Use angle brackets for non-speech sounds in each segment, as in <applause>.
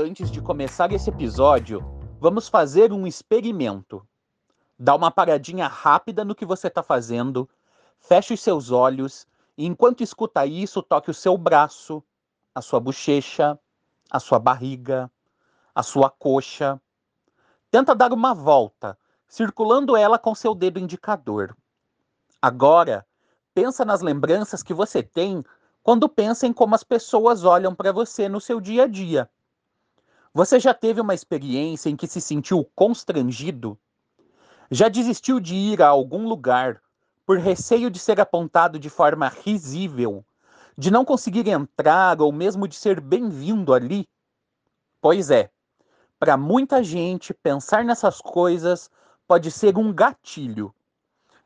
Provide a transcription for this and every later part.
Antes de começar esse episódio, vamos fazer um experimento. Dá uma paradinha rápida no que você está fazendo, feche os seus olhos e, enquanto escuta isso, toque o seu braço, a sua bochecha, a sua barriga, a sua coxa. Tenta dar uma volta, circulando ela com seu dedo indicador. Agora, pensa nas lembranças que você tem quando pensa em como as pessoas olham para você no seu dia a dia. Você já teve uma experiência em que se sentiu constrangido? Já desistiu de ir a algum lugar por receio de ser apontado de forma risível, de não conseguir entrar ou mesmo de ser bem-vindo ali? Pois é, para muita gente, pensar nessas coisas pode ser um gatilho.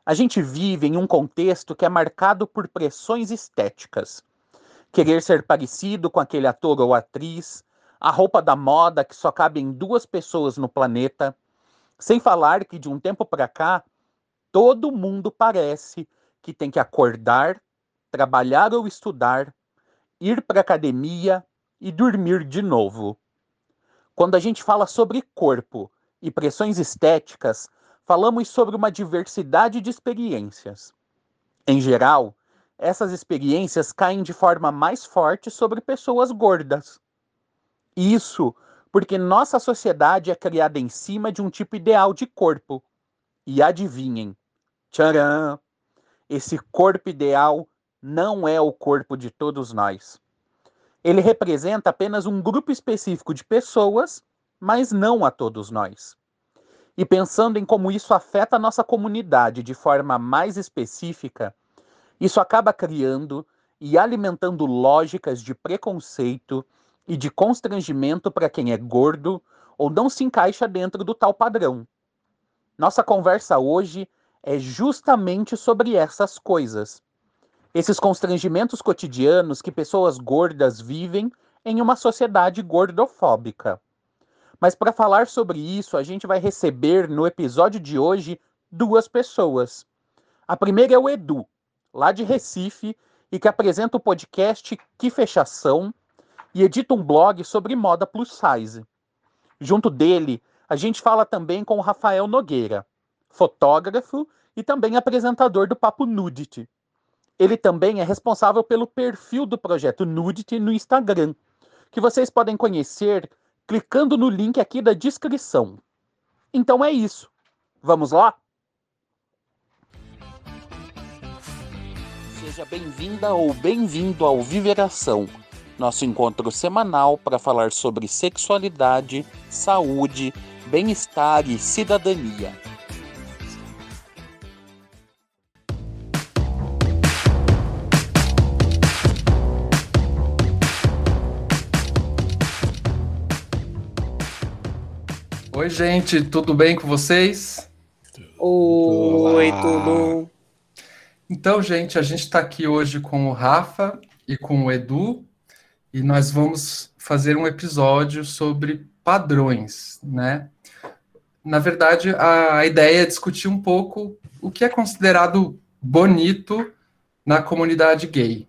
A gente vive em um contexto que é marcado por pressões estéticas. Querer ser parecido com aquele ator ou atriz, a roupa da moda que só cabe em duas pessoas no planeta. Sem falar que de um tempo para cá, todo mundo parece que tem que acordar, trabalhar ou estudar, ir para academia e dormir de novo. Quando a gente fala sobre corpo e pressões estéticas, falamos sobre uma diversidade de experiências. Em geral, essas experiências caem de forma mais forte sobre pessoas gordas. Isso porque nossa sociedade é criada em cima de um tipo ideal de corpo. E adivinhem, tcharam! Esse corpo ideal não é o corpo de todos nós. Ele representa apenas um grupo específico de pessoas, mas não a todos nós. E pensando em como isso afeta a nossa comunidade de forma mais específica, isso acaba criando e alimentando lógicas de preconceito e de constrangimento para quem é gordo ou não se encaixa dentro do tal padrão. Nossa conversa hoje é justamente sobre essas coisas. Esses constrangimentos cotidianos que pessoas gordas vivem em uma sociedade gordofóbica. Mas para falar sobre isso, a gente vai receber no episódio de hoje duas pessoas. A primeira é o Edu, lá de Recife, e que apresenta o podcast Que Fechação, e edita um blog sobre moda plus size. Junto dele, a gente fala também com o Rafael Nogueira, fotógrafo e também apresentador do Papo Nudity. Ele também é responsável pelo perfil do projeto Nudity no Instagram, que vocês podem conhecer clicando no link aqui da descrição. Então é isso. Vamos lá? Seja bem-vinda ou bem-vindo ao Viveração nosso encontro semanal para falar sobre sexualidade, saúde, bem-estar e cidadania. Oi, gente, tudo bem com vocês? Oi, Olá. tudo. Então, gente, a gente está aqui hoje com o Rafa e com o Edu, e nós vamos fazer um episódio sobre padrões, né? Na verdade, a, a ideia é discutir um pouco o que é considerado bonito na comunidade gay,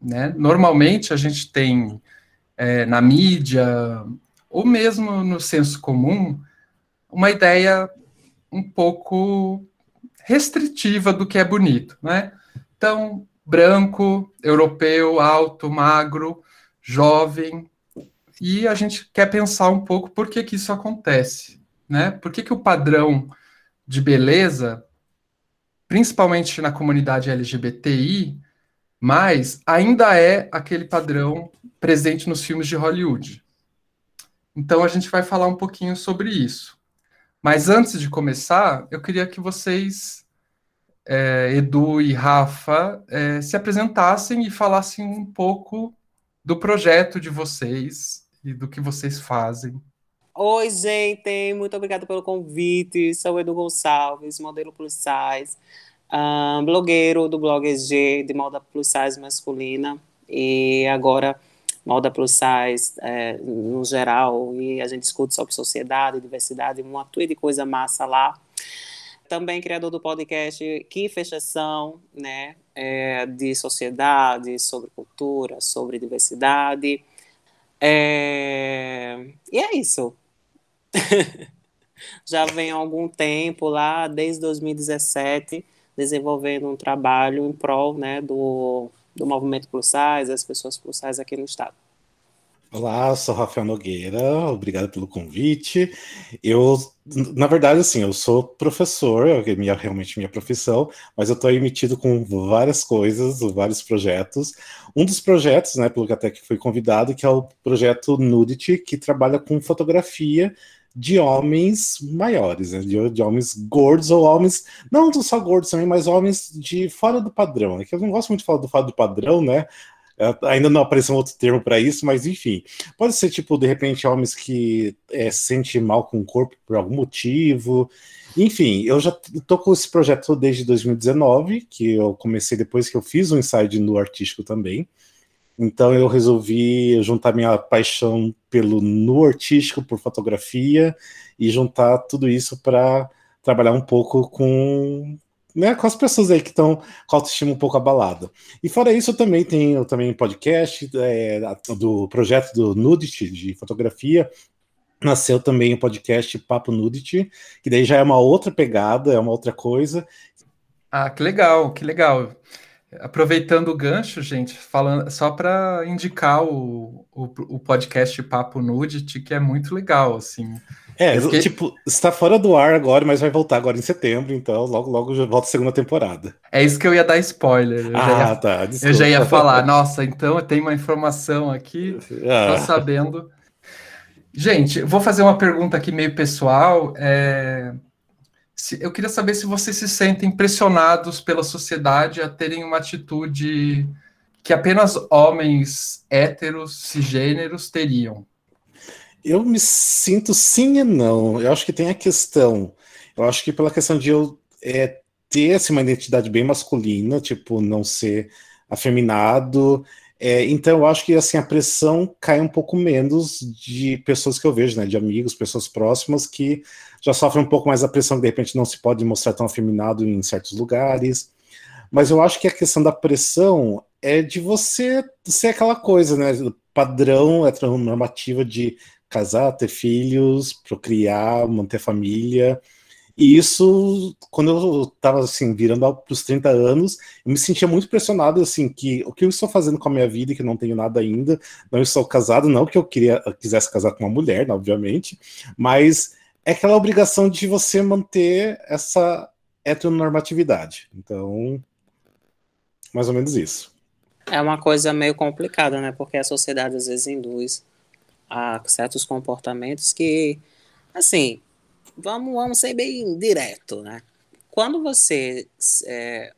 né? Normalmente a gente tem é, na mídia ou mesmo no senso comum uma ideia um pouco restritiva do que é bonito, né? Então, branco, europeu, alto, magro, jovem, e a gente quer pensar um pouco por que, que isso acontece, né? Por que, que o padrão de beleza, principalmente na comunidade LGBTI, mas ainda é aquele padrão presente nos filmes de Hollywood. Então a gente vai falar um pouquinho sobre isso. Mas antes de começar, eu queria que vocês, é, Edu e Rafa, é, se apresentassem e falassem um pouco do projeto de vocês e do que vocês fazem. Oi, gente, muito obrigada pelo convite. Sou Edu Gonçalves, modelo plus size, um, blogueiro do blog G de moda plus size masculina e agora moda plus size é, no geral e a gente discute sobre sociedade, diversidade, uma tua de coisa massa lá. Também criador do podcast Que Fechação, né? É, de sociedade, sobre cultura, sobre diversidade. É... E é isso. <laughs> Já vem há algum tempo lá, desde 2017, desenvolvendo um trabalho em prol né, do, do movimento plus size, pessoas plus size aqui no estado. Olá, sou Rafael Nogueira, obrigado pelo convite. Eu, na verdade, assim, eu sou professor, é minha, realmente minha profissão, mas eu estou emitido com várias coisas, vários projetos. Um dos projetos, né, pelo que até que fui convidado, que é o projeto Nudity, que trabalha com fotografia de homens maiores, né, de, de, homens gordos ou homens, não só gordos também, mas homens de fora do padrão, né, que eu não gosto muito de falar do fora do padrão, né, é, ainda não apareceu um outro termo para isso, mas enfim. Pode ser, tipo, de repente, homens que é, se sentem mal com o corpo por algum motivo. Enfim, eu já estou com esse projeto desde 2019, que eu comecei depois que eu fiz um inside no artístico também. Então eu resolvi juntar minha paixão pelo nu artístico, por fotografia, e juntar tudo isso para trabalhar um pouco com né, com as pessoas aí que estão com a autoestima um pouco abalada. E fora isso, eu também tenho também podcast é, do projeto do Nudity, de fotografia. Nasceu também o podcast Papo Nudity, que daí já é uma outra pegada, é uma outra coisa. Ah, que legal, que legal. Aproveitando o gancho, gente, falando só para indicar o, o, o, podcast Papo Nudity, que é muito legal, assim. É, fiquei... tipo, está fora do ar agora, mas vai voltar agora em setembro, então logo, logo já volta a segunda temporada. É isso que eu ia dar spoiler. Eu ah, ia, tá. Desculpa. Eu já ia falar, nossa, então eu tenho uma informação aqui, <laughs> ah. tô sabendo. Gente, vou fazer uma pergunta aqui meio pessoal. É... Eu queria saber se vocês se sentem pressionados pela sociedade a terem uma atitude que apenas homens héteros, cisgêneros teriam. Eu me sinto sim e não. Eu acho que tem a questão. Eu acho que pela questão de eu é, ter assim, uma identidade bem masculina, tipo, não ser afeminado. É, então eu acho que assim a pressão cai um pouco menos de pessoas que eu vejo, né, de amigos, pessoas próximas que já sofrem um pouco mais a pressão que de repente não se pode mostrar tão afeminado em certos lugares. Mas eu acho que a questão da pressão é de você ser aquela coisa, né, padrão heteronormativa de casar, ter filhos, procriar, manter família. E isso, quando eu estava assim, virando para os 30 anos, eu me sentia muito pressionado, assim, que o que eu estou fazendo com a minha vida, que não tenho nada ainda, não estou casado, não que eu queria, eu quisesse casar com uma mulher, né, obviamente, mas é aquela obrigação de você manter essa heteronormatividade. Então, mais ou menos isso. É uma coisa meio complicada, né? Porque a sociedade às vezes induz a certos comportamentos que, assim, vamos, vamos ser bem direto, né? Quando você, é,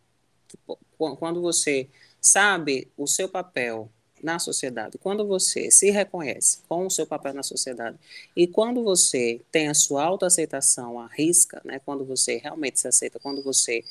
quando você sabe o seu papel na sociedade, quando você se reconhece com o seu papel na sociedade e quando você tem a sua autoaceitação à risca, né, quando você realmente se aceita, quando você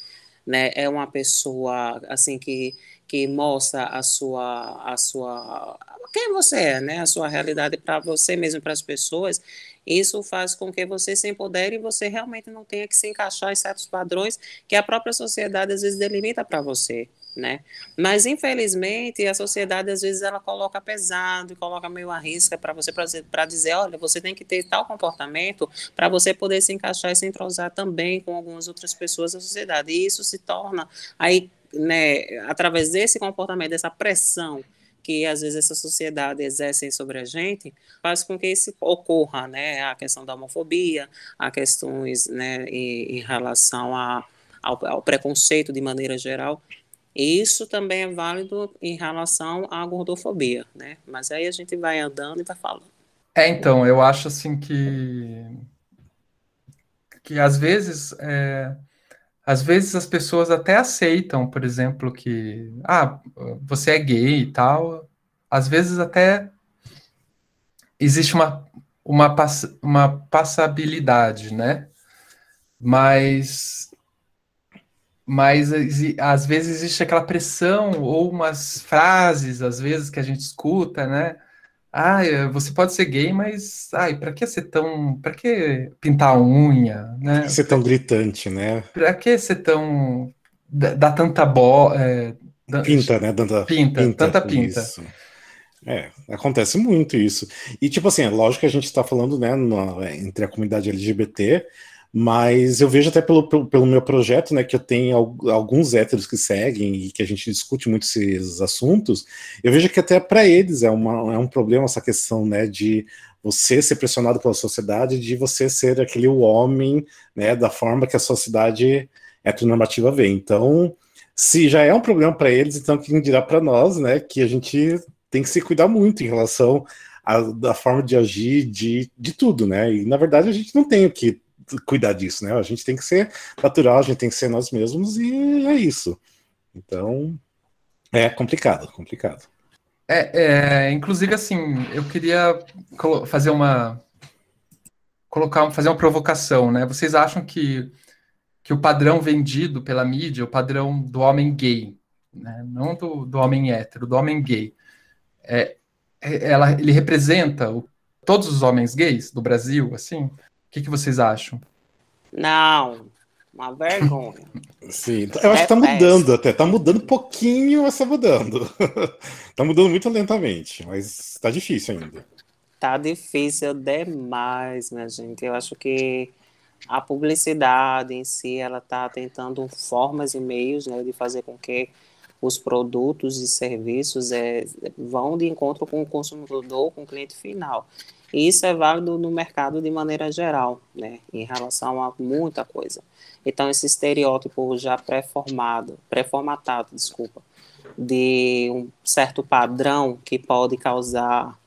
né, é uma pessoa assim que que mostra a sua a sua quem você é, né, a sua realidade para você mesmo para as pessoas, isso faz com que você se empodere e você realmente não tenha que se encaixar em certos padrões que a própria sociedade às vezes delimita para você né? Mas infelizmente a sociedade às vezes ela coloca pesado, coloca meio a risca para você para dizer, olha, você tem que ter tal comportamento para você poder se encaixar e se entrosar também com algumas outras pessoas da sociedade. E isso se torna aí, né, através desse comportamento, dessa pressão que às vezes essa sociedade exerce sobre a gente, faz com que isso ocorra, né, a questão da homofobia, a questões, né, em, em relação a, ao, ao preconceito de maneira geral, isso também é válido em relação à gordofobia, né? Mas aí a gente vai andando e vai falando. É, então, eu acho assim que que às vezes é, às vezes as pessoas até aceitam, por exemplo, que ah, você é gay e tal. Às vezes até existe uma uma, pass uma passabilidade, né? Mas mas às vezes existe aquela pressão ou umas frases, às vezes, que a gente escuta, né? Ah, você pode ser gay, mas ai, para que ser tão, para que pintar a unha, né? ser tão gritante, né? Para que ser tão dar tanta bola, é, pinta, né? Tanta pinta, pinta, tanta pinta. Isso. É, acontece muito isso. E, tipo assim, é lógico que a gente está falando, né, na, entre a comunidade LGBT, mas eu vejo até pelo, pelo, pelo, meu projeto, né, que eu tenho alguns héteros que seguem e que a gente discute muito esses assuntos, eu vejo que até para eles é, uma, é um problema essa questão, né, de você ser pressionado pela sociedade, de você ser aquele homem, né, da forma que a sociedade heteronormativa vê. Então, se já é um problema para eles, então quem dirá para nós, né, que a gente tem que se cuidar muito em relação à da forma de agir, de, de tudo, né? E na verdade a gente não tem o que cuidar disso, né? A gente tem que ser natural, a gente tem que ser nós mesmos e é isso. Então, é complicado, complicado. É, é inclusive assim, eu queria fazer uma colocar, fazer uma provocação, né? Vocês acham que que o padrão vendido pela mídia, o padrão do homem gay, né? não do, do homem hétero, do homem gay, é, é ela, ele representa o, todos os homens gays do Brasil, assim? O que, que vocês acham? Não, uma vergonha. Sim, eu acho é que tá mudando até, tá mudando um pouquinho, mas tá mudando. <laughs> tá mudando muito lentamente, mas tá difícil ainda. Tá difícil demais, minha gente. Eu acho que a publicidade em si, ela está tentando formas e meios né, de fazer com que os produtos e serviços é, vão de encontro com o consumidor, com o cliente final. E isso é válido no mercado de maneira geral, né, em relação a muita coisa. Então, esse estereótipo já pré-formado, pré-formatado, desculpa, de um certo padrão que pode causar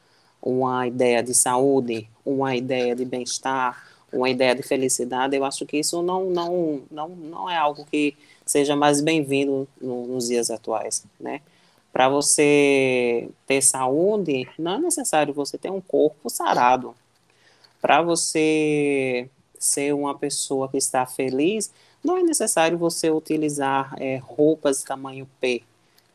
uma ideia de saúde, uma ideia de bem-estar, uma ideia de felicidade, eu acho que isso não, não, não, não é algo que seja mais bem-vindo no, nos dias atuais, né? Para você ter saúde, não é necessário você ter um corpo sarado. Para você ser uma pessoa que está feliz, não é necessário você utilizar é, roupas tamanho P,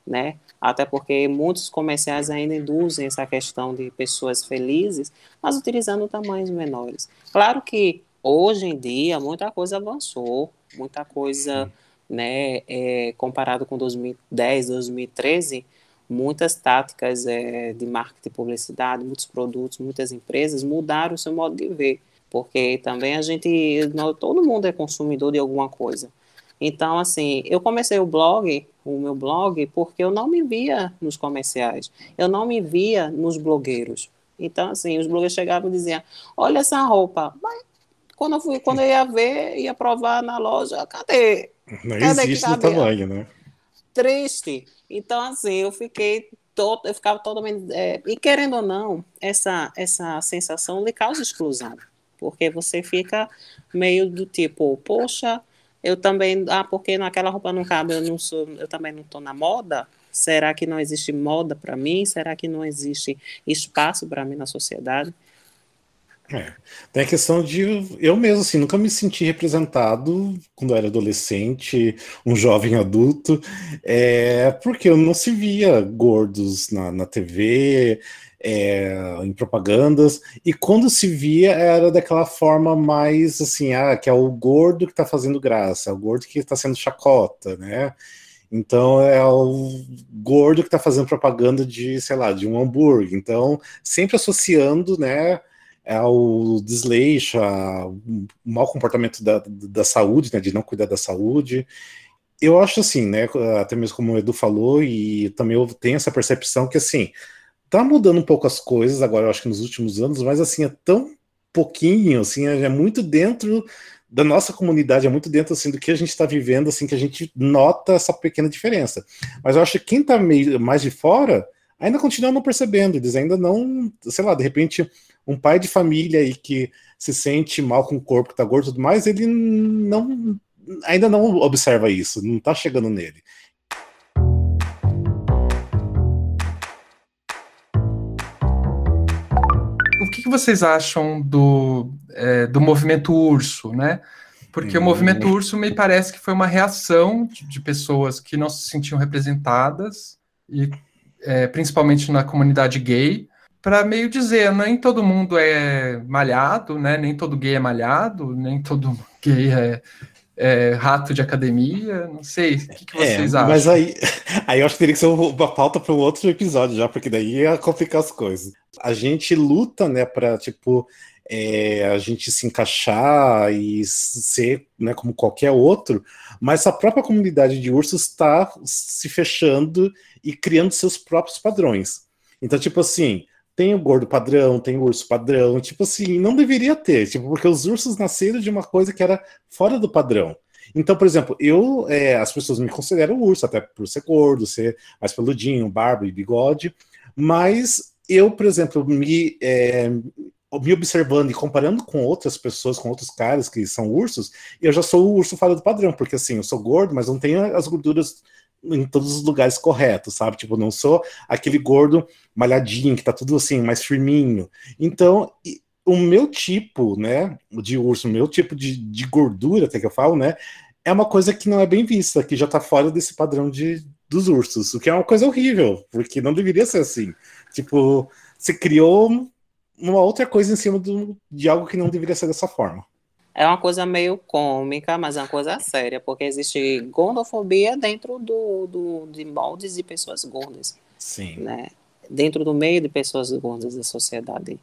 né? Até porque muitos comerciais ainda induzem essa questão de pessoas felizes, mas utilizando tamanhos menores. Claro que hoje em dia muita coisa avançou, muita coisa né, é, comparado com 2010, 2013, muitas táticas é, de marketing e publicidade, muitos produtos, muitas empresas mudaram o seu modo de ver, porque também a gente, todo mundo é consumidor de alguma coisa. Então, assim, eu comecei o blog, o meu blog, porque eu não me via nos comerciais, eu não me via nos blogueiros. Então, assim, os blogueiros chegavam e diziam, olha essa roupa, mas quando eu, fui, quando eu ia ver, ia provar na loja, cadê? Não existe no tamanho, né? Triste. Então, assim, eu fiquei todo, eu ficava totalmente. É, e querendo ou não, essa, essa sensação lhe causa exclusão. Porque você fica meio do tipo, poxa, eu também. Ah, porque naquela roupa não cabe, eu não sou, eu também não estou na moda. Será que não existe moda para mim? Será que não existe espaço para mim na sociedade? É. Tem a questão de eu mesmo assim nunca me senti representado quando eu era adolescente, um jovem adulto, é, porque eu não se via gordos na, na TV, é, em propagandas, e quando se via era daquela forma mais assim, ah, que é o gordo que está fazendo graça, é o gordo que está sendo chacota, né? Então é o gordo que está fazendo propaganda de, sei lá, de um hambúrguer. Então, sempre associando, né? Ao desleixo, ao mau comportamento da, da saúde, né, de não cuidar da saúde. Eu acho assim, né, até mesmo como o Edu falou, e também eu tenho essa percepção que, assim, tá mudando um pouco as coisas agora, eu acho que nos últimos anos, mas, assim, é tão pouquinho, assim, é muito dentro da nossa comunidade, é muito dentro, assim, do que a gente está vivendo, assim, que a gente nota essa pequena diferença. Mas eu acho que quem tá meio mais de fora ainda continua não percebendo, eles ainda não, sei lá, de repente um pai de família aí que se sente mal com o corpo, que tá gordo e tudo mais, ele não ainda não observa isso, não tá chegando nele. O que, que vocês acham do, é, do movimento urso, né? Porque hum. o movimento urso me parece que foi uma reação de, de pessoas que não se sentiam representadas, e é, principalmente na comunidade gay, para meio dizer, nem todo mundo é malhado, né? Nem todo gay é malhado, nem todo <laughs> gay é, é, rato de academia, não sei, o que, que vocês é, acham? Mas aí, <laughs> aí eu acho que teria que ser uma pauta para um outro episódio já, porque daí ia complicar as coisas. A gente luta, né, para tipo é, a gente se encaixar e ser, né, como qualquer outro, mas a própria comunidade de ursos está se fechando e criando seus próprios padrões. Então, tipo assim, tem o gordo padrão, tem o urso padrão, tipo assim, não deveria ter, tipo, porque os ursos nasceram de uma coisa que era fora do padrão. Então, por exemplo, eu, é, as pessoas me consideram urso, até por ser gordo, ser mais peludinho, barba e bigode, mas eu, por exemplo, me, é, me observando e comparando com outras pessoas, com outros caras que são ursos, eu já sou o urso fora do padrão, porque assim, eu sou gordo, mas não tenho as gorduras em todos os lugares corretos, sabe? Tipo, não sou aquele gordo malhadinho, que tá tudo assim, mais firminho. Então, o meu tipo, né, de urso, o meu tipo de, de gordura, até que eu falo, né, é uma coisa que não é bem vista, que já tá fora desse padrão de, dos ursos, o que é uma coisa horrível, porque não deveria ser assim. Tipo, você criou uma outra coisa em cima do, de algo que não deveria ser dessa forma. É uma coisa meio cômica, mas é uma coisa séria, porque existe gordofobia dentro do, do, de moldes de pessoas gordas. Sim. Né? Dentro do meio de pessoas gordas da sociedade.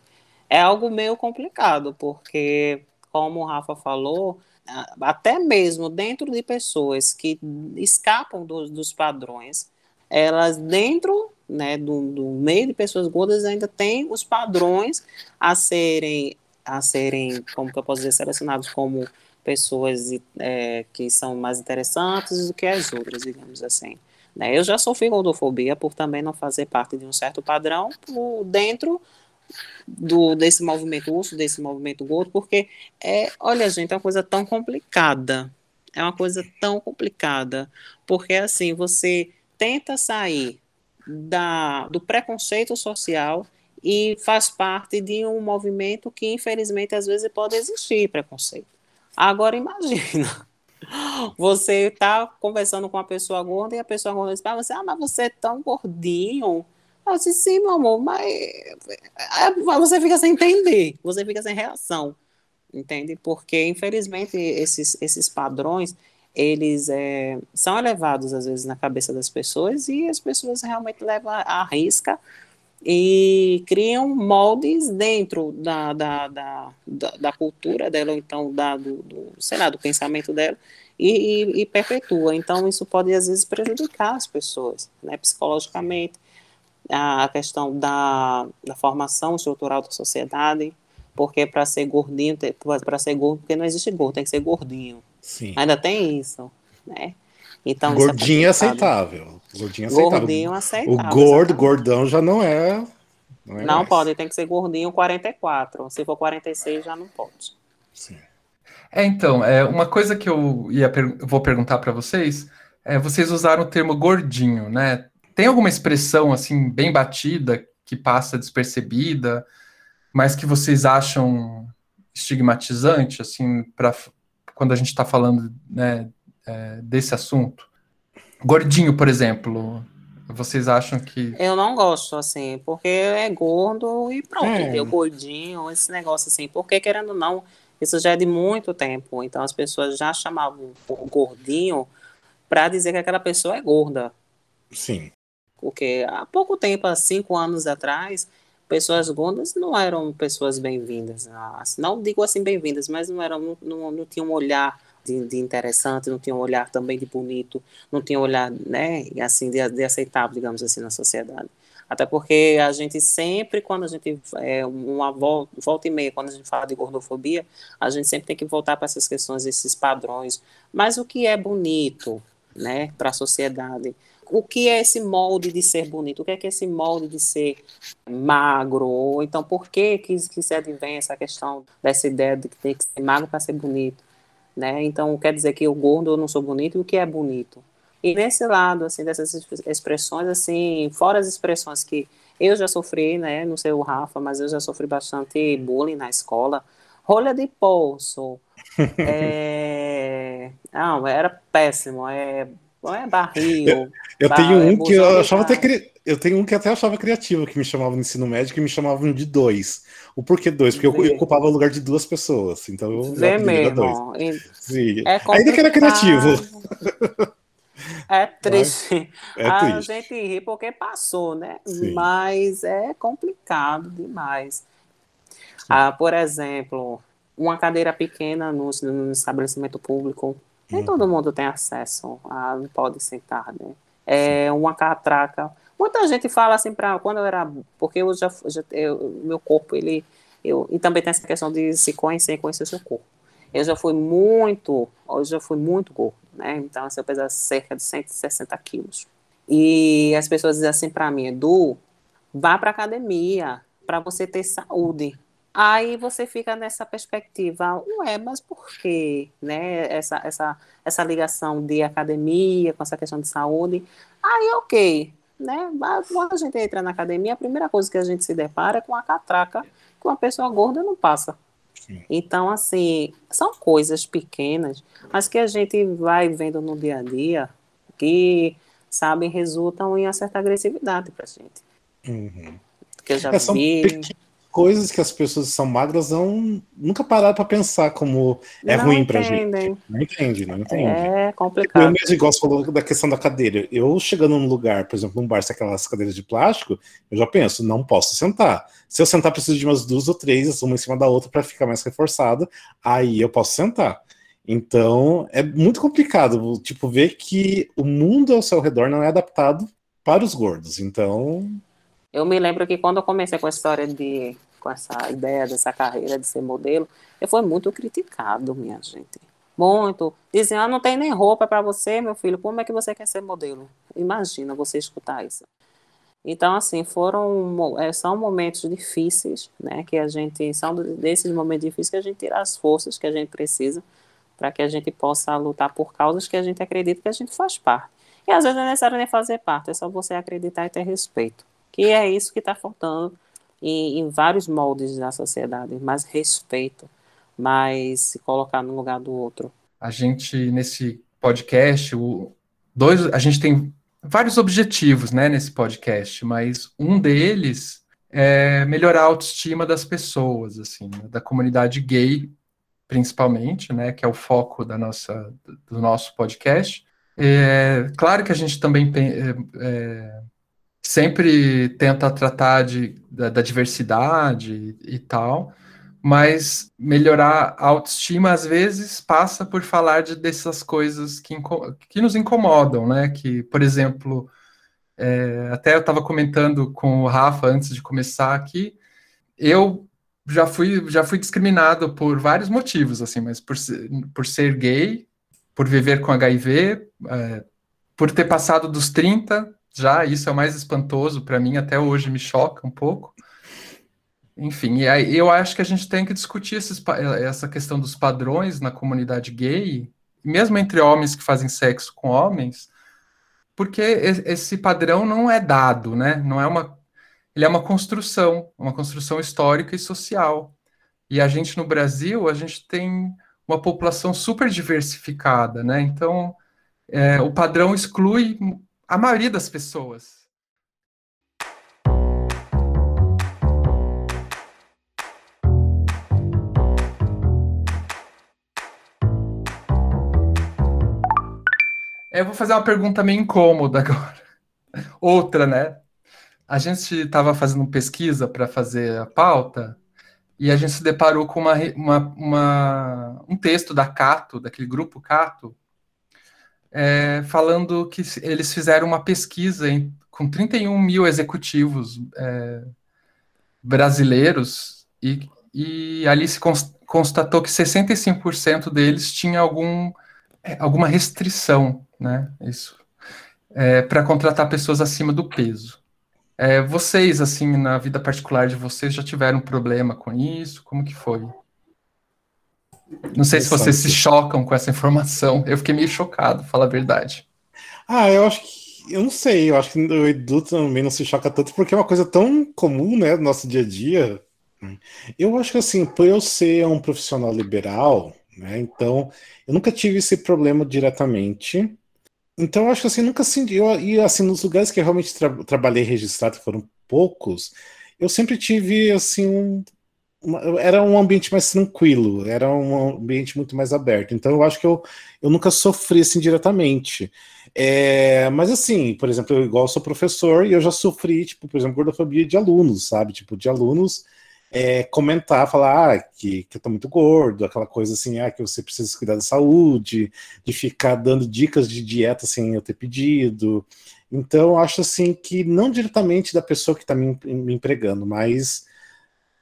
É algo meio complicado, porque, como o Rafa falou, até mesmo dentro de pessoas que escapam do, dos padrões, elas dentro né, do, do, meio de pessoas gordas ainda tem os padrões a serem a serem, como que eu posso dizer, selecionados como pessoas é, que são mais interessantes do que as outras, digamos assim. Né? Eu já sofri gordofobia por também não fazer parte de um certo padrão por, dentro do, desse movimento urso, desse movimento gordo, porque é, olha, gente, é uma coisa tão complicada. É uma coisa tão complicada, porque assim, você tenta sair da, do preconceito social e faz parte de um movimento que, infelizmente, às vezes pode existir preconceito. Agora, imagina, <laughs> você está conversando com uma pessoa gorda e a pessoa gorda diz para você, ah, mas você é tão gordinho. Eu disse, sim, meu amor, mas você fica sem entender, você fica sem reação, entende? Porque, infelizmente, esses, esses padrões, eles é, são elevados, às vezes, na cabeça das pessoas e as pessoas realmente levam à risca e criam moldes dentro da, da, da, da, da cultura dela, ou então da, do, do, sei lá, do pensamento dela, e, e, e, perpetua. Então, isso pode, às vezes, prejudicar as pessoas, né, psicologicamente, a questão da, da formação estrutural da sociedade, porque para ser gordinho, para ser gordo, porque não existe gordo, tem que ser gordinho. Sim. Ainda tem isso, né? Então, gordinho é, é aceitável. Gordinho aceitável. Gordinho aceitável. O gordo, gordão já não é. Não, é não pode, tem que ser gordinho 44. Se for 46, já não pode. Sim. É, então, é, uma coisa que eu ia per vou perguntar para vocês é, vocês usaram o termo gordinho, né? Tem alguma expressão assim bem batida que passa despercebida, mas que vocês acham estigmatizante, assim, para quando a gente está falando né, é, desse assunto? Gordinho, por exemplo, vocês acham que. Eu não gosto, assim, porque é gordo e pronto, é. gordinho, esse negócio assim, porque querendo ou não, isso já é de muito tempo, então as pessoas já chamavam o gordinho para dizer que aquela pessoa é gorda. Sim. Porque há pouco tempo, há cinco anos atrás, pessoas gordas não eram pessoas bem-vindas. Não digo assim bem-vindas, mas não eram, não, não, não tinham um olhar de, de, interessante, não tinha um olhar também de bonito, não tinha um olhar, né, assim, de, de aceitável, digamos assim, na sociedade. Até porque a gente sempre, quando a gente, é, uma volta, volta e meia, quando a gente fala de gordofobia, a gente sempre tem que voltar para essas questões, esses padrões. Mas o que é bonito, né, para a sociedade? O que é esse molde de ser bonito? O que é, que é esse molde de ser magro? Ou então, por que, que, que se advém essa questão dessa ideia de que tem que ser magro para ser bonito? Né? Então quer dizer que o gordo eu não sou bonito e o que é bonito. E nesse lado assim dessas expressões assim, fora as expressões que eu já sofri, né? Não sei o Rafa, mas eu já sofri bastante bullying na escola. Rolha de poço. <laughs> é... Não, era péssimo. É... é barril. Eu Bar- tenho é um que eu de achava até cri... eu tenho um que até achava criativo, que me chamava no ensino médio, que me chamavam de dois. O porquê dois? Porque eu, eu ocupava o lugar de duas pessoas. Então eu dois. mesmo. E Sim. É Ainda que era criativo. É <laughs> triste. É a triste. gente ri porque passou, né? Sim. Mas é complicado demais. Ah, por exemplo, uma cadeira pequena no, no estabelecimento público, nem Hum. todo mundo tem acesso, a, pode sentar, né? É uma catraca. Muita gente fala assim para quando eu era, porque eu já, já eu, meu corpo ele eu e também tem essa questão de se conhecer, conhecer o seu corpo. Eu já fui muito, eu já fui muito gordo, né? Então assim, eu pesava cerca de 160 quilos. E as pessoas dizem assim para mim, Edu, vá para academia para você ter saúde. Aí você fica nessa perspectiva, ué, mas por quê? Né? Essa, essa, essa ligação de academia com essa questão de saúde. Aí, ok, né? Mas quando a gente entra na academia, a primeira coisa que a gente se depara é com a catraca que uma pessoa gorda não passa. Sim. Então, assim, são coisas pequenas, mas que a gente vai vendo no dia a dia que, sabe, resultam em uma certa agressividade pra gente. Uhum. Que eu já É, vi. Coisas que as pessoas que são magras não, nunca pararam para pensar como é não ruim pra entendem. gente. Não entende, não entende. É Eu complicado. mesmo, igual você falou da questão da cadeira. Eu chegando num lugar, por exemplo, num bar, se é aquelas cadeiras de plástico, eu já penso, não posso sentar. Se eu sentar, preciso de umas duas ou três, uma em cima da outra, para ficar mais reforçado. Aí eu posso sentar. Então, é muito complicado, tipo, ver que o mundo ao seu redor não é adaptado para os gordos. Então, Eu me lembro que quando eu comecei com a história de, com essa ideia dessa carreira de ser modelo, eu fui muito criticado, minha gente. Muito. Diziam, ah, não tem nem roupa para você, meu filho, como é que você quer ser modelo? Imagina você escutar isso. Então, assim, foram, eh, são momentos difíceis, né, que a gente, são desses momentos difíceis que a gente tira as forças que a gente precisa para que a gente possa lutar por causas que a gente acredita que a gente faz parte. E às vezes não é necessário nem fazer parte, é só você acreditar e ter respeito. Que é isso que está faltando em, em vários moldes da sociedade, mais respeito, mais se colocar no lugar do outro. A gente, nesse podcast, o, dois, a gente tem vários objetivos, né, nesse podcast, mas um deles é melhorar a autoestima das pessoas, assim, né, da comunidade gay, principalmente, né, que é o foco da nossa, do nosso podcast. É, claro que a gente também é, é, sempre tenta tratar de, da, da diversidade e, e tal, mas melhorar a autoestima às vezes passa por falar de, dessas coisas que, que nos incomodam, né? Que, por exemplo, é, até eu estava comentando com o Rafa antes de começar aqui, eu já fui, já fui discriminado por vários motivos, assim, mas por por ser gay, por viver com HIV, é, por ter passado dos 30, já isso é o mais espantoso para mim, até hoje me choca um pouco. Enfim, e aí eu acho que a gente tem que discutir esses, pa- essa questão dos padrões na comunidade gay, mesmo entre homens que fazem sexo com homens, porque esse padrão não é dado, né? Não é uma, ele é uma construção, uma construção histórica e social. E a gente no Brasil, a gente tem uma população super diversificada, né? Então, é, o padrão exclui a maioria das pessoas. Eu vou fazer uma pergunta meio incômoda agora. <laughs> Outra, né? A gente estava fazendo pesquisa para fazer a pauta e a gente se deparou com uma, uma- uma- um texto da Cato, daquele grupo Cato, é, falando que eles fizeram uma pesquisa em- com 31 mil executivos é, brasileiros e, e ali se cons- constatou que 65% deles tinha algum, é, alguma restrição, né? Isso, para contratar pessoas acima do peso. É, vocês, assim, na vida particular de vocês, já tiveram problema com isso? Como que foi? Não sei se vocês se chocam com essa informação. Eu fiquei meio chocado, fala a verdade. Ah, eu acho que. Eu não sei, eu acho que o Edu também não se choca tanto, porque é uma coisa tão comum, né, no nosso dia a dia. Eu acho que, assim, por eu ser um profissional liberal, né, então eu nunca tive esse problema diretamente. Então, eu acho que assim, nunca senti. Eu, e assim, nos lugares que eu realmente tra trabalhei registrado, que foram poucos, eu sempre tive assim um, era um ambiente mais tranquilo, era um ambiente muito mais aberto. Então eu acho que eu, eu nunca sofri assim diretamente. É, mas assim, por exemplo, eu igual sou professor e eu já sofri, tipo, por exemplo, gordofobia de alunos, sabe? Tipo, de alunos é, comentar, falar ah, que, que eu tô muito gordo, aquela coisa assim, ah, que você precisa cuidar da saúde, de ficar dando dicas de dieta sem eu ter pedido. Então, acho assim que não diretamente da pessoa que está me, me, empregando, mas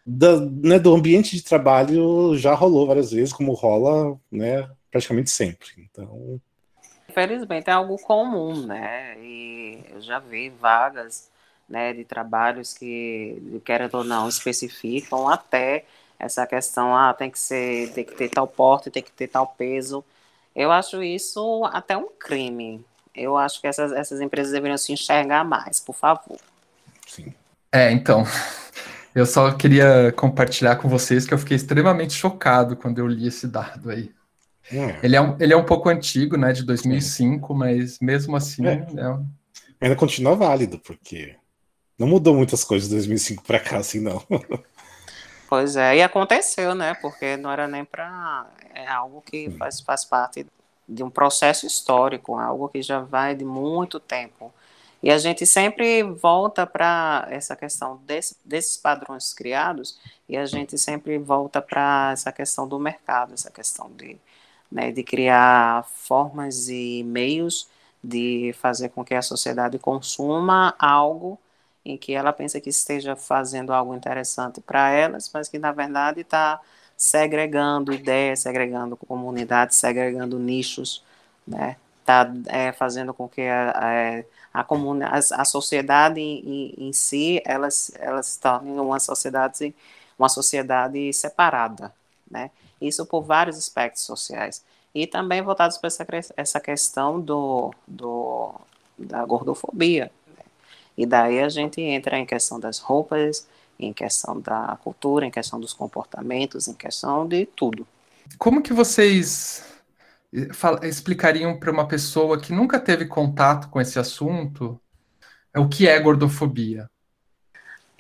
da, né, do ambiente de trabalho já rolou várias vezes, como rola né, praticamente sempre. Então. Infelizmente é algo comum, né? E eu já vi vagas né, de trabalhos que, querem ou não, especificam até essa questão, ah, tem que ser, tem que ter tal porte, tem que ter tal peso. Eu acho isso até um crime, eu acho que essas, essas empresas deveriam se enxergar mais, por favor. Sim. É, então. Eu só queria compartilhar com vocês que eu fiquei extremamente chocado quando eu li esse dado aí. É. Ele, é um, ele é um pouco antigo, né, de 2005, Sim. mas mesmo assim. É. É Ainda continua válido, porque não mudou muitas coisas de 2005 para cá, assim, não. Pois é, e aconteceu, né? Porque não era nem para. É algo que faz, faz parte de um processo histórico, algo que já vai de muito tempo. E a gente sempre volta para essa questão desse, desses padrões criados e a gente sempre volta para essa questão do mercado, essa questão de, né, de criar formas e meios de fazer com que a sociedade consuma algo em que ela pensa que esteja fazendo algo interessante para elas, mas que na verdade está segregando ideias, segregando comunidades, segregando nichos, né? Está é, fazendo com que a, a, a, a, a sociedade em, em, si elas elas estão em uma sociedade uma sociedade separada, né? Isso por vários aspectos sociais e também voltados para essa, essa questão do, do da gordofobia. Né? E daí a gente entra em questão das roupas, em questão da cultura, em questão dos comportamentos, em questão de tudo. Como que vocês explicariam para uma pessoa que nunca teve contato com esse assunto o que é gordofobia?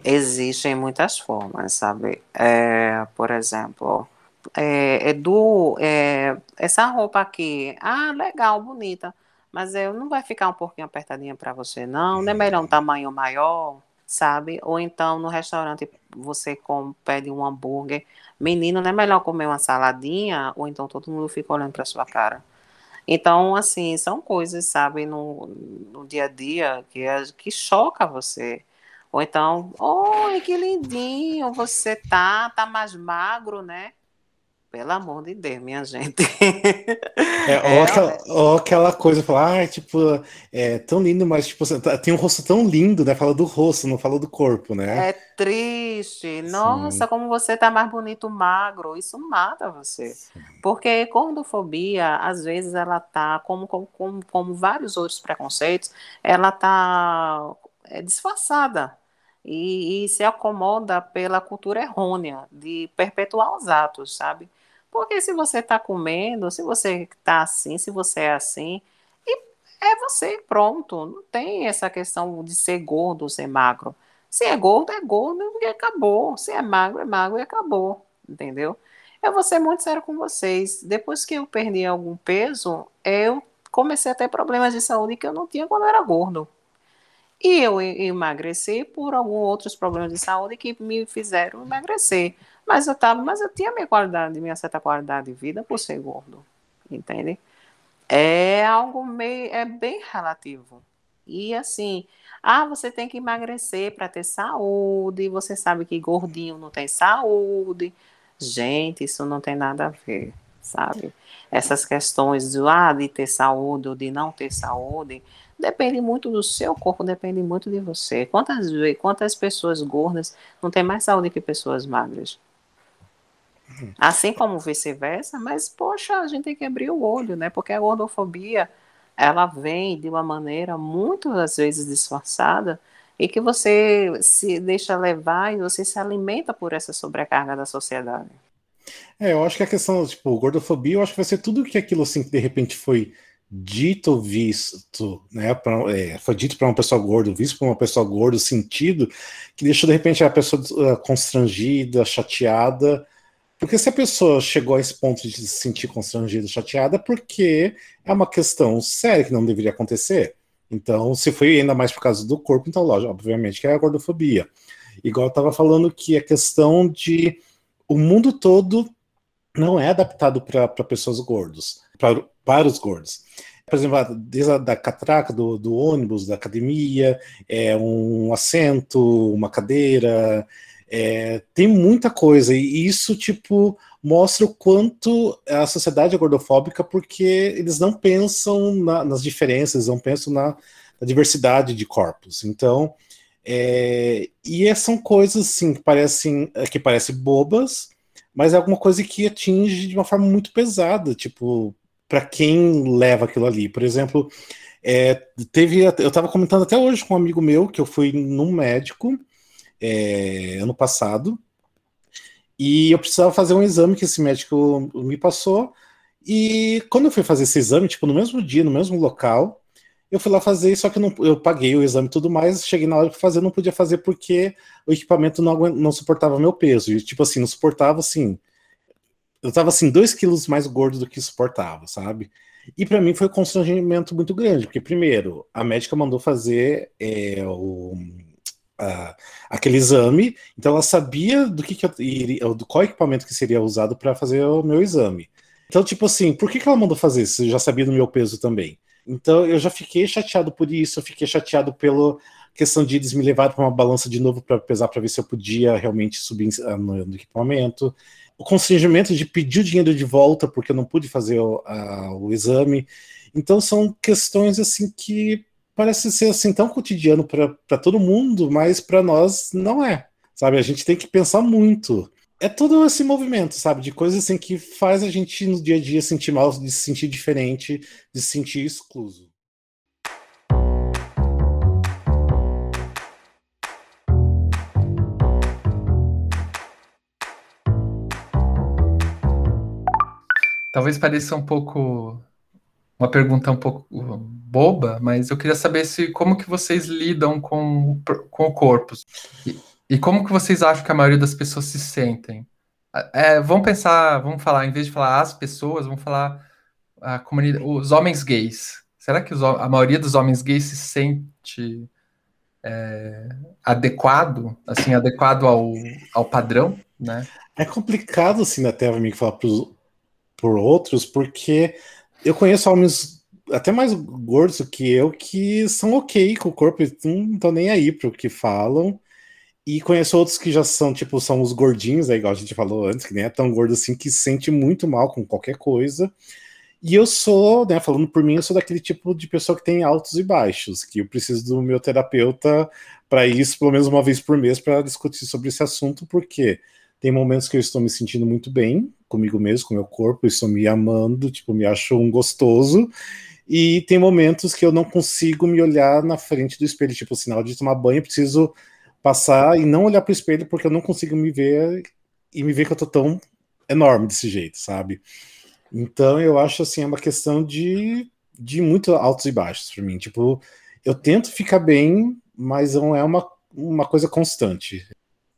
Existem muitas formas, sabe? É, por exemplo, é, é do, é, essa roupa aqui, ah, legal, bonita, mas eu não vai ficar um pouquinho apertadinha para você, não? Não é melhor um tamanho maior? sabe? Ou então no restaurante você pede um hambúrguer. Menino, não é melhor comer uma saladinha? Ou então todo mundo fica olhando para sua cara. Então, assim, são coisas, sabe, no, no dia a dia que, que choca você. Ou então, oi, que lindinho você tá, tá mais magro, né? Pelo amor de Deus, minha gente. <laughs> É, ou, aquela, ou aquela coisa, falar, ah, tipo, é tão lindo, mas tipo, tá, tem um rosto tão lindo, né? Fala do rosto, não fala do corpo, né? É triste. Nossa, Sim. como você tá mais bonito magro. Isso mata você. Sim. Porque gordofobia, às vezes, ela tá, como, como, como, como vários outros preconceitos, ela tá é, disfarçada. E, e se acomoda pela cultura errônea de perpetuar os atos, sabe? Porque se você está comendo, se você está assim, se você é assim, é você, pronto. Não tem essa questão de ser gordo ou ser magro. Se é gordo, é gordo e acabou. Se é magro, é magro e acabou. Entendeu? Eu vou ser muito sério com vocês. Depois que eu perdi algum peso, eu comecei a ter problemas de saúde que eu não tinha quando eu era gordo. E eu emagreci por alguns outros problemas de saúde que me fizeram emagrecer. Mas eu tava, mas eu tinha minha qualidade, minha certa qualidade de vida por ser gordo, entende? É algo meio, é bem relativo. E assim, ah, você tem que emagrecer para ter saúde, você sabe que gordinho não tem saúde. Gente, isso não tem nada a ver, sabe? Essas questões de, ah, de ter saúde ou de não ter saúde, depende muito do seu corpo, depende muito de você. Quantas, quantas pessoas gordas não têm mais saúde que pessoas magras? Assim como vice-versa, mas poxa, a gente tem que abrir o olho, né? Porque a gordofobia ela vem de uma maneira muito às vezes disfarçada e que você se deixa levar e você se alimenta por essa sobrecarga da sociedade. É, eu acho que a questão, tipo, gordofobia, eu acho que vai ser tudo que aquilo assim que de repente foi dito visto, né? Pra, é, foi dito para uma pessoa gorda, visto para uma pessoa gorda, sentido que deixou de repente a pessoa uh, constrangida, chateada. Porque se a pessoa chegou a esse ponto de se sentir constrangida, chateada, porque é uma questão séria que não deveria acontecer. Então, se foi ainda mais por causa do corpo, então, lógico, obviamente que é a gordofobia. Igual eu estava falando que a questão de o mundo todo não é adaptado para pessoas gordos, pra, para os gordos. Por exemplo, desde a da catraca do, do ônibus, da academia, é um assento, uma cadeira, é, tem muita coisa, e isso, tipo, mostra o quanto a sociedade é gordofóbica, porque eles não pensam na, nas diferenças, não pensam na, na diversidade de corpos. Então, é, e são coisas assim que parecem, que parecem bobas, mas é alguma coisa que atinge de uma forma muito pesada, tipo, para quem leva aquilo ali. Por exemplo, é, teve, eu estava comentando até hoje com um amigo meu que eu fui num médico é, ano passado e eu precisava fazer um exame que esse médico me passou. E quando eu fui fazer esse exame, tipo, no mesmo dia, no mesmo local, eu fui lá fazer, só que não, eu paguei o exame e tudo mais, cheguei na hora de fazer, não podia fazer porque o equipamento não, não suportava meu peso. E, tipo assim, não suportava, assim... Eu tava, assim, dois quilos mais gordo do que suportava, sabe? E para mim foi um constrangimento muito grande, porque, primeiro, a médica mandou fazer é, o, a, aquele exame, então ela sabia do que, que eu do qual equipamento que seria usado para fazer o meu exame. Então, tipo assim, por que, que ela mandou fazer se já sabia do meu peso também? Então eu já fiquei chateado por isso, eu fiquei chateado pela questão de eles me levarem para uma balança de novo para pesar para ver se eu podia realmente subir no, no, equipamento. O constrangimento de pedir o dinheiro de volta porque eu não pude fazer o, a, o exame. Então são questões assim que parecem ser assim tão cotidiano para todo mundo, mas para nós não é. Sabe, a gente tem que pensar muito é todo esse movimento, sabe? De coisas assim que faz a gente no dia a dia sentir mal, de se sentir diferente, de se sentir excluso. Talvez pareça um pouco uma pergunta um pouco boba, mas eu queria saber se como que vocês lidam com, com o corpo. E, e como que vocês acham que a maioria das pessoas se sentem? É, vamos pensar, vamos falar, em vez de falar as pessoas, vamos falar a comunidade, os homens gays. Será que os, a maioria dos homens gays se sente é, adequado, assim, adequado ao, ao padrão, né? É complicado, assim, até mim falar por, por outros, porque eu conheço homens até mais gordos do que eu que são ok com o corpo, não estão nem aí para o que falam. E conheço outros que já são, tipo, são os gordinhos, aí, igual a gente falou antes, que nem é tão gordo assim, que se sente muito mal com qualquer coisa. E eu sou, né, falando por mim, eu sou daquele tipo de pessoa que tem altos e baixos, que eu preciso do meu terapeuta para isso, pelo menos uma vez por mês, para discutir sobre esse assunto, porque tem momentos que eu estou me sentindo muito bem comigo mesmo, com meu corpo, estou me amando, tipo, me acho um gostoso, e tem momentos que eu não consigo me olhar na frente do espelho, tipo, sinal de tomar banho, eu preciso passar e não olhar para o espelho porque eu não consigo me ver e me ver que eu tô tão enorme desse jeito, sabe? Então eu acho assim é uma questão de, de muito altos e baixos para mim. Tipo, eu tento ficar bem, mas não é uma, uma coisa constante.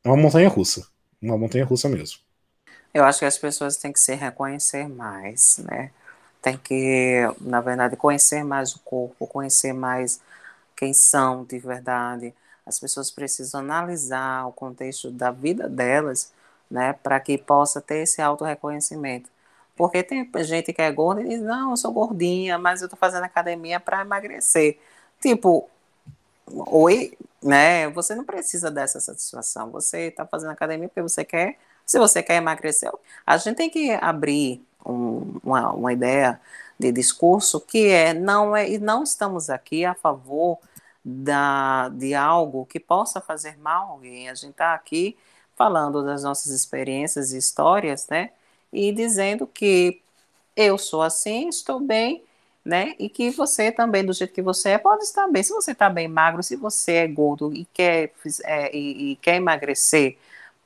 É uma montanha russa. Uma montanha russa mesmo. Eu acho que as pessoas têm que se reconhecer mais, né? Tem que, na verdade, conhecer mais o corpo, conhecer mais quem são de verdade, as pessoas precisam analisar o contexto da vida delas, né, para que possa ter esse auto-reconhecimento. Porque tem gente que é gorda e diz, não, eu sou gordinha, mas eu tô fazendo academia para emagrecer. Tipo, oi, né? Você não precisa dessa satisfação. Você está fazendo academia porque você quer. Se você quer emagrecer, a gente tem que abrir um, uma, uma ideia de discurso que é não é e não estamos aqui a favor da, de algo que possa fazer mal a alguém. A gente está aqui falando das nossas experiências e histórias, né? E dizendo que eu sou assim, estou bem, né? E que você também, do jeito que você é, pode estar bem. Se você está bem magro, se você é gordo e quer, é, e, e quer emagrecer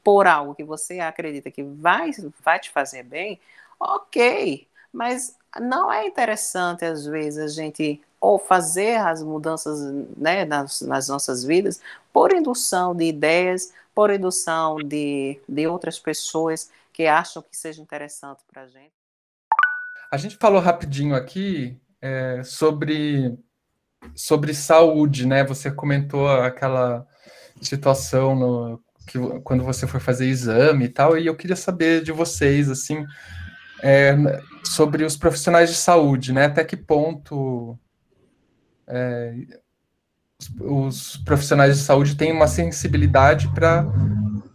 por algo que você acredita que vai, vai te fazer bem, ok. Mas não é interessante, às vezes, a gente ou fazer as mudanças né, nas, nas nossas vidas por indução de ideias, por indução de, de outras pessoas que acham que seja interessante para a gente. A gente falou rapidinho aqui é, sobre, sobre saúde, né? Você comentou aquela situação no, que, quando você foi fazer exame e tal, e eu queria saber de vocês, assim, é, sobre os profissionais de saúde, né? Até que ponto é, os, os, profissionais de saúde têm uma sensibilidade para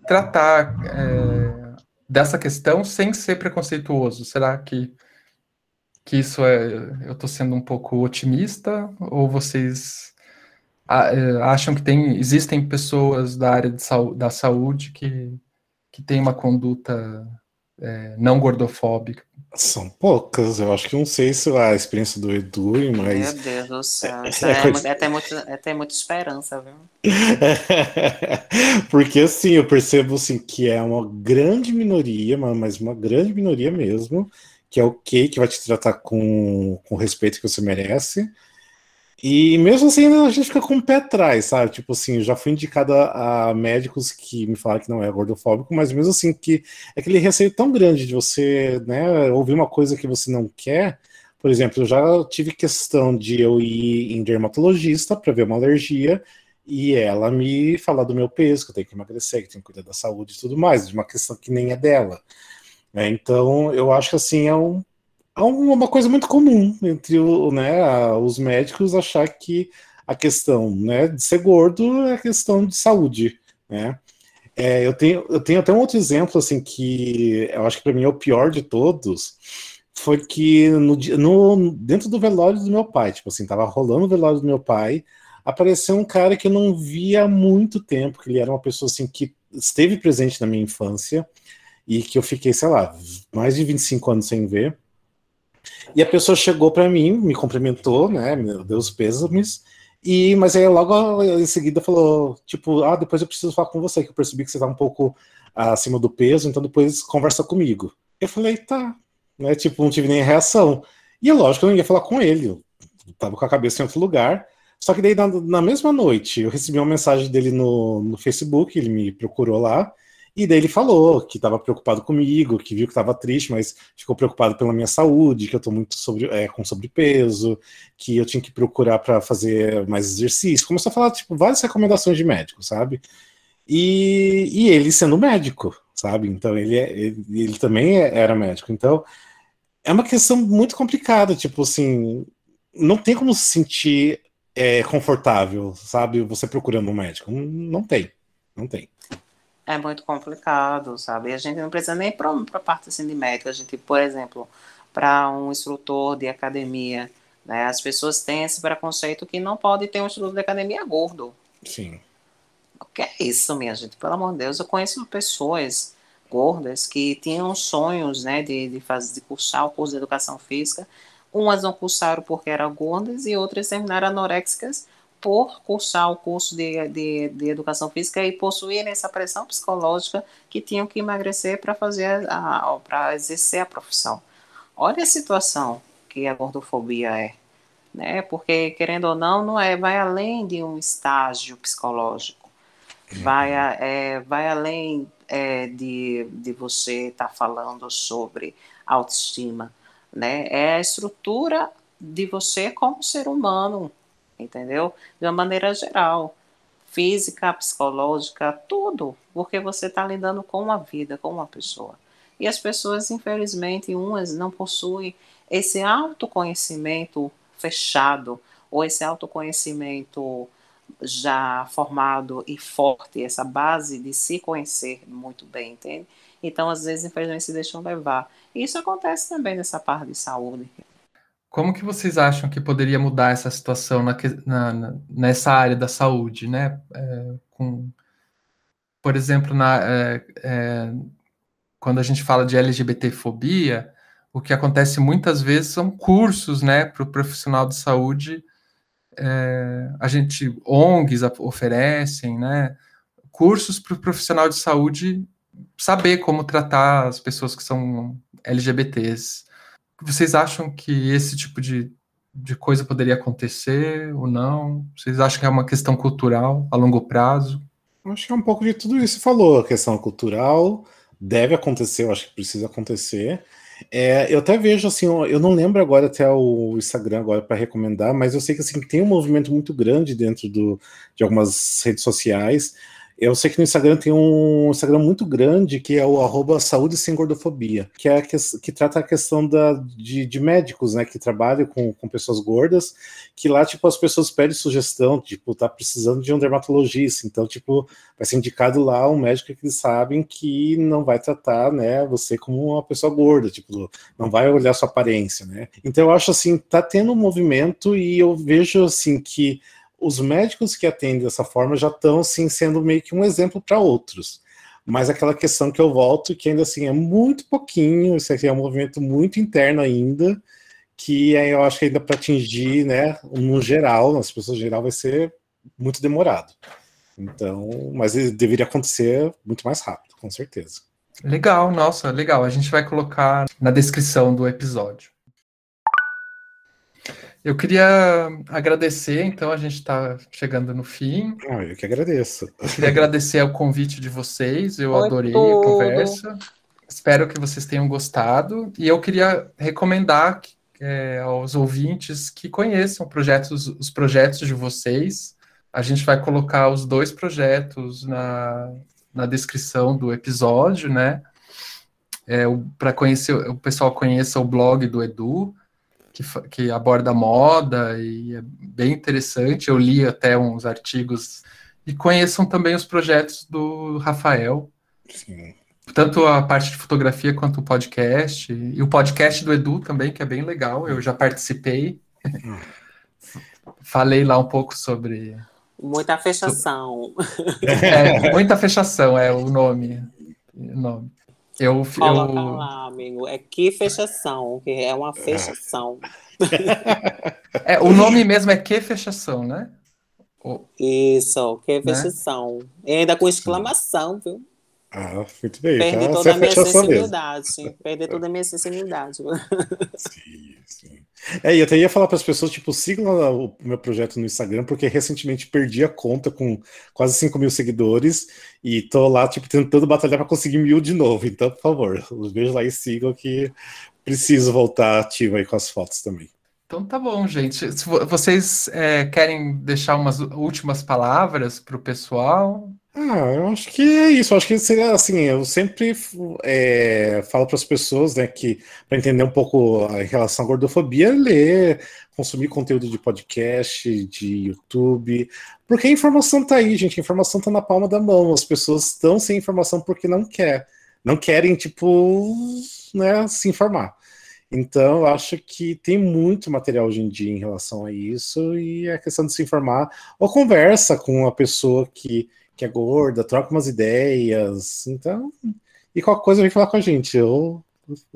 tratar é, dessa questão sem ser preconceituoso? Será que, que isso é. Eu estou sendo um pouco otimista? Ou vocês é, acham que tem, existem pessoas da área de, da saúde que, que têm uma conduta é, não gordofóbica? São poucas, eu acho que não sei se a experiência do Edu, mas. Meu Deus do céu, isso é, é, é, ter, muito, é ter muita esperança, viu? <laughs> Porque assim, eu percebo assim, que é uma grande minoria, mas uma grande minoria mesmo, que é o que vai te tratar com, com o respeito que você merece. E mesmo assim, a gente fica com o pé atrás, sabe? Tipo assim, já fui indicado a, médicos que me falaram que não é gordofóbico, mas mesmo assim, que é aquele receio tão grande de você, né, ouvir uma coisa que você não quer. Por exemplo, eu já tive questão de eu ir em dermatologista para ver uma alergia e ela me falar do meu peso, que eu tenho que emagrecer, que tenho que cuidar da saúde e tudo mais, de uma questão que nem é dela. É, então, eu acho que assim é um é uma coisa muito comum entre o, né, os médicos achar que a questão né, de ser gordo é questão de saúde, né? É, eu, tenho, eu tenho até um outro exemplo, assim, que eu acho que para mim é o pior de todos, foi que no, no, dentro do velório do meu pai, tipo assim, tava rolando o velório do meu pai, apareceu um cara que eu não via há muito tempo, que ele era uma pessoa, assim, que esteve presente na minha infância, e que eu fiquei, sei lá, mais de 25 anos sem ver, e a pessoa chegou para mim, me cumprimentou, né? Me deu os pêsames. E, mas aí logo em seguida falou, tipo, ah, depois eu preciso falar com você, que eu percebi que você tá um pouco acima do peso, então depois conversa comigo. Eu falei, tá, né? Tipo, não tive nem reação. E é lógico, eu não ia falar com ele, eu tava com a cabeça em outro lugar. Só que daí, na, na mesma noite, eu recebi uma mensagem dele no, no Facebook, ele me procurou lá, e daí ele falou que estava preocupado comigo, que viu que estava triste, mas ficou preocupado pela minha saúde, que eu estou muito sobre, é, com sobrepeso, que eu tinha que procurar para fazer mais exercício. Começou a falar tipo várias recomendações de médico, sabe? E, e ele sendo médico, sabe? Então ele, é, ele, ele também é, era médico. Então é uma questão muito complicada, tipo assim, não tem como se sentir é, confortável, sabe? Você procurando um médico. Não, não tem, não tem é muito complicado, sabe? A gente não precisa nem para a parte assim, de médico. A gente, por exemplo, para um instrutor de academia, né? As pessoas têm esse preconceito que não pode ter um instrutor de academia gordo. Sim. O que é isso, minha gente? Pelo amor de Deus, eu conheço pessoas gordas que tinham sonhos, né, de, de fazer, de cursar o curso de educação física. Umas não cursaram porque eram gordas e outras terminaram anoréxicas por cursar o curso de, de, de educação física e possuírem essa pressão psicológica que tinham que emagrecer para fazer para exercer a profissão. Olha a situação que a gordofobia é, né? Porque querendo ou não, não é vai além de um estágio psicológico, vai é, vai além é, de, de você estar tá falando sobre autoestima, né? É a estrutura de você como ser humano entendeu? De uma maneira geral, física, psicológica, tudo, porque você está lidando com uma vida, com uma pessoa. E as pessoas, infelizmente, umas não possuem esse autoconhecimento fechado, ou esse autoconhecimento já formado e forte, essa base de se conhecer muito bem, entende? Então, às vezes, infelizmente, se deixam levar. Isso acontece também nessa parte de saúde. Como que vocês acham que poderia mudar essa situação na, na, nessa área da saúde, né? É, com, por exemplo, na, é, é, quando a gente fala de LGBTfobia, o que acontece muitas vezes são cursos, né, para o profissional de saúde. É, a gente ONGs oferecem, né, cursos para o profissional de saúde saber como tratar as pessoas que são LGBTs Vocês acham que esse tipo de, de coisa poderia acontecer ou não? Vocês acham que é uma questão cultural a longo prazo? Acho que é um pouco de tudo isso que falou. A questão cultural deve acontecer, eu acho que precisa acontecer. É, eu até vejo assim, eu não lembro agora até o Instagram agora para recomendar, mas eu sei que assim tem um movimento muito grande dentro do, de algumas redes sociais eu sei que no Instagram tem um Instagram muito grande que é o arroba saúde sem gordofobia, que é que, que trata a questão da, de, de, médicos, né, que trabalham com, com pessoas gordas, que lá, tipo, as pessoas pedem sugestão, tipo, tá precisando de um dermatologista, então, tipo, vai ser indicado lá um médico que eles sabem que não vai tratar, né, você como uma pessoa gorda, tipo, não vai olhar sua aparência, né. Então, eu acho, assim, tá tendo um movimento e eu vejo, assim, que os médicos que atendem dessa forma já estão assim sendo meio que um exemplo para outros. Mas aquela questão que eu volto, que ainda assim é muito pouquinho, isso aqui é um movimento muito interno ainda, que eu acho que ainda para atingir, né, no geral, nas pessoas geral, vai ser muito demorado. Então, mas deveria acontecer muito mais rápido, com certeza. Legal, nossa, legal. A gente vai colocar na descrição do episódio. Eu queria agradecer, então a gente está chegando no fim. Ah, eu que agradeço. Eu queria agradecer o convite de vocês, eu Foi adorei tudo. a conversa. Espero que vocês tenham gostado. E eu queria recomendar é, aos ouvintes que conheçam projetos, os projetos de vocês. A gente vai colocar os dois projetos na, na descrição do episódio, né? É, Para conhecer, o pessoal conheça o blog do Edu que, que aborda moda e é bem interessante. Eu li até uns artigos e conheçam também os projetos do Rafael. Sim. Tanto a parte de fotografia quanto o podcast. E o podcast do Edu também, que é bem legal. Eu já participei. Hum. Falei lá um pouco sobre. Muita fechação. É, muita fechação é o nome. O nome. Eu, Coloca eu... lá, amigo. É que fechação, que é uma fechação. <laughs> é, o nome mesmo é que fechação, né? Isso, que né? fechação. Né? E ainda com exclamação, viu? Ah, muito bem. Perdi tá? toda a minha sensibilidade. Mesmo. Perdi toda a minha sensibilidade. Sim, sim. É, e eu até ia falar para as pessoas, tipo, sigam o meu projeto no Instagram, porque recentemente perdi a conta com quase 5 mil seguidores e tô lá, tipo, tentando batalhar para conseguir mil de novo. Então, por favor, vejo lá e sigam que preciso voltar ativo aí com as fotos também. Então tá bom, gente. Se vocês é, querem deixar umas últimas palavras para o pessoal, ah, eu acho que é isso. Eu acho que seria assim. Eu sempre é, falo para as pessoas, né, que para entender um pouco a relação à gordofobia, ler, consumir conteúdo de podcast, de YouTube, porque a informação tá aí, gente. A informação tá na palma da mão. As pessoas estão sem informação porque não quer, não querem tipo, né, se informar. Então, eu acho que tem muito material hoje em dia em relação a isso e a questão de se informar ou conversa com a pessoa que que é gorda, troca umas ideias. Então, e qualquer coisa vem falar com a gente. Eu,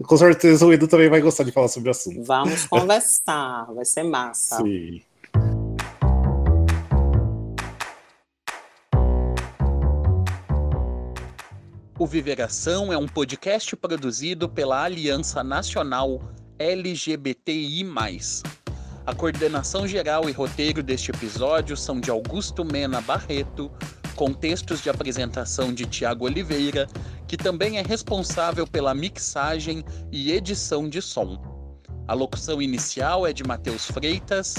com certeza o Edu também vai gostar de falar sobre o assunto. Vamos conversar, vai ser massa. Sim. O Viveração é um podcast produzido pela Aliança Nacional LGBTI. A coordenação geral e roteiro deste episódio são de Augusto Mena Barreto, com textos de apresentação de Tiago Oliveira, que também é responsável pela mixagem e edição de som. A locução inicial é de Matheus Freitas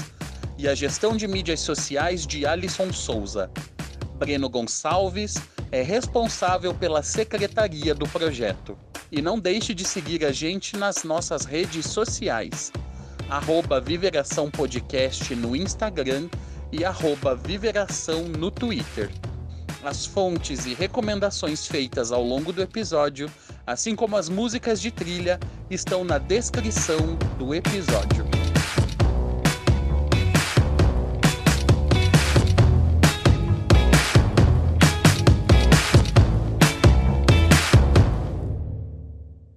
e a gestão de mídias sociais de Alisson Souza. Breno Gonçalves é responsável pela secretaria do projeto. E não deixe de seguir a gente nas nossas redes sociais. Arroba Viveração Podcast no Instagram e arroba Viveração no Twitter. As fontes e recomendações feitas ao longo do episódio, assim como as músicas de trilha, estão na descrição do episódio.